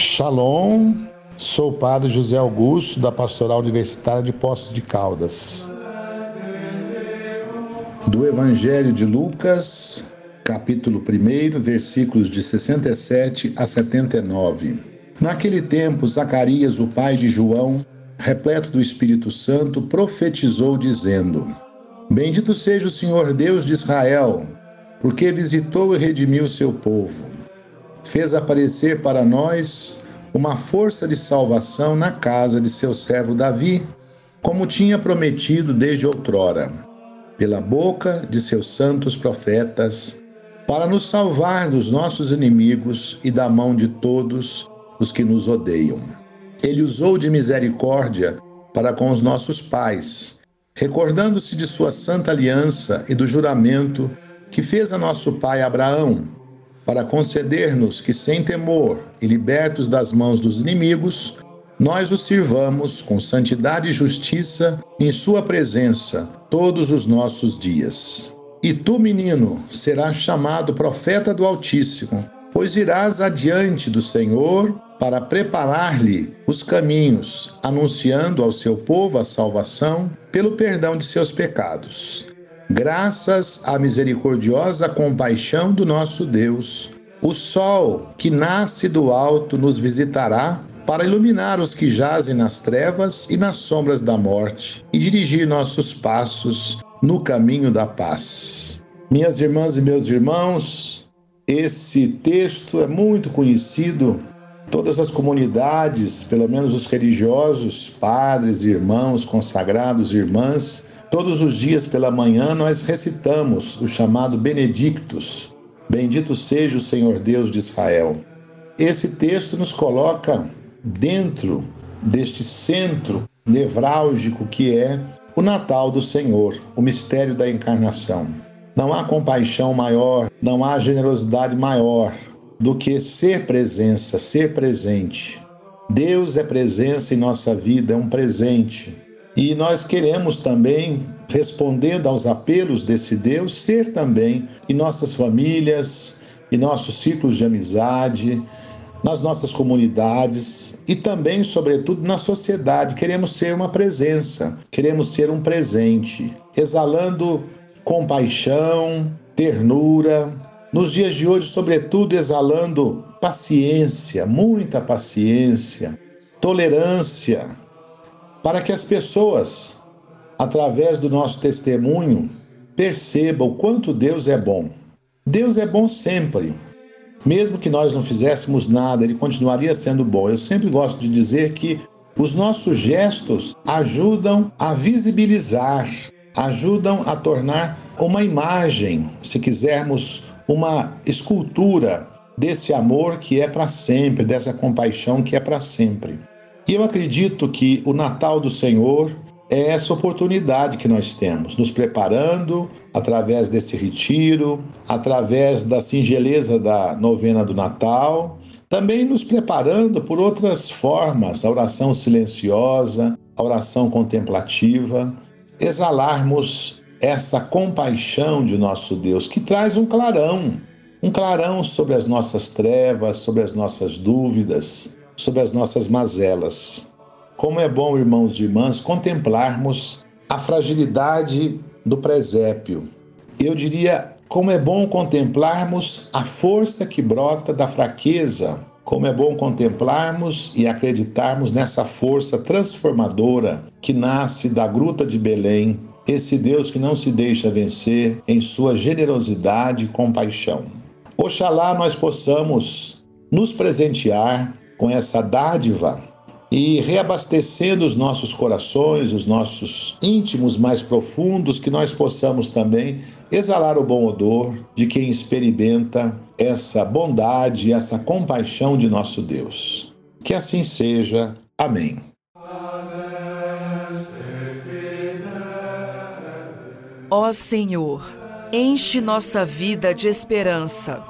Shalom, sou o padre José Augusto, da Pastoral Universitária de Poços de Caldas. Do Evangelho de Lucas, capítulo 1, versículos de 67 a 79. Naquele tempo, Zacarias, o pai de João, repleto do Espírito Santo, profetizou, dizendo: Bendito seja o Senhor Deus de Israel, porque visitou e redimiu seu povo fez aparecer para nós uma força de salvação na casa de seu servo Davi, como tinha prometido desde outrora, pela boca de seus santos profetas, para nos salvar dos nossos inimigos e da mão de todos os que nos odeiam. Ele usou de misericórdia para com os nossos pais, recordando-se de sua santa aliança e do juramento que fez a nosso pai Abraão para conceder-nos que, sem temor e libertos das mãos dos inimigos, nós o sirvamos com santidade e justiça em Sua presença todos os nossos dias. E tu, menino, serás chamado profeta do Altíssimo, pois irás adiante do Senhor para preparar-lhe os caminhos, anunciando ao seu povo a salvação pelo perdão de seus pecados graças à misericordiosa compaixão do nosso Deus. O sol que nasce do alto nos visitará para iluminar os que jazem nas trevas e nas sombras da morte e dirigir nossos passos no caminho da paz. Minhas irmãs e meus irmãos, esse texto é muito conhecido. Todas as comunidades, pelo menos os religiosos, padres, irmãos, consagrados, irmãs, Todos os dias pela manhã nós recitamos o chamado Benedictus. Bendito seja o Senhor Deus de Israel. Esse texto nos coloca dentro deste centro nevrálgico que é o Natal do Senhor, o mistério da encarnação. Não há compaixão maior, não há generosidade maior do que ser presença, ser presente. Deus é presença em nossa vida, é um presente. E nós queremos também, respondendo aos apelos desse Deus, ser também em nossas famílias, em nossos ciclos de amizade, nas nossas comunidades e também, sobretudo, na sociedade. Queremos ser uma presença, queremos ser um presente, exalando compaixão, ternura. Nos dias de hoje, sobretudo, exalando paciência, muita paciência, tolerância, para que as pessoas, através do nosso testemunho, percebam o quanto Deus é bom. Deus é bom sempre. Mesmo que nós não fizéssemos nada, ele continuaria sendo bom. Eu sempre gosto de dizer que os nossos gestos ajudam a visibilizar, ajudam a tornar uma imagem, se quisermos, uma escultura desse amor que é para sempre, dessa compaixão que é para sempre. E eu acredito que o Natal do Senhor é essa oportunidade que nós temos, nos preparando através desse retiro, através da singeleza da novena do Natal, também nos preparando por outras formas, a oração silenciosa, a oração contemplativa, exalarmos essa compaixão de nosso Deus que traz um clarão, um clarão sobre as nossas trevas, sobre as nossas dúvidas, sobre as nossas mazelas. Como é bom, irmãos e irmãs, contemplarmos a fragilidade do presépio. Eu diria, como é bom contemplarmos a força que brota da fraqueza. Como é bom contemplarmos e acreditarmos nessa força transformadora que nasce da gruta de Belém, esse Deus que não se deixa vencer em sua generosidade e compaixão. Oxalá nós possamos nos presentear com essa dádiva e reabastecendo os nossos corações, os nossos íntimos mais profundos, que nós possamos também exalar o bom odor de quem experimenta essa bondade, essa compaixão de nosso Deus. Que assim seja. Amém. Ó Senhor, enche nossa vida de esperança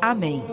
Amém.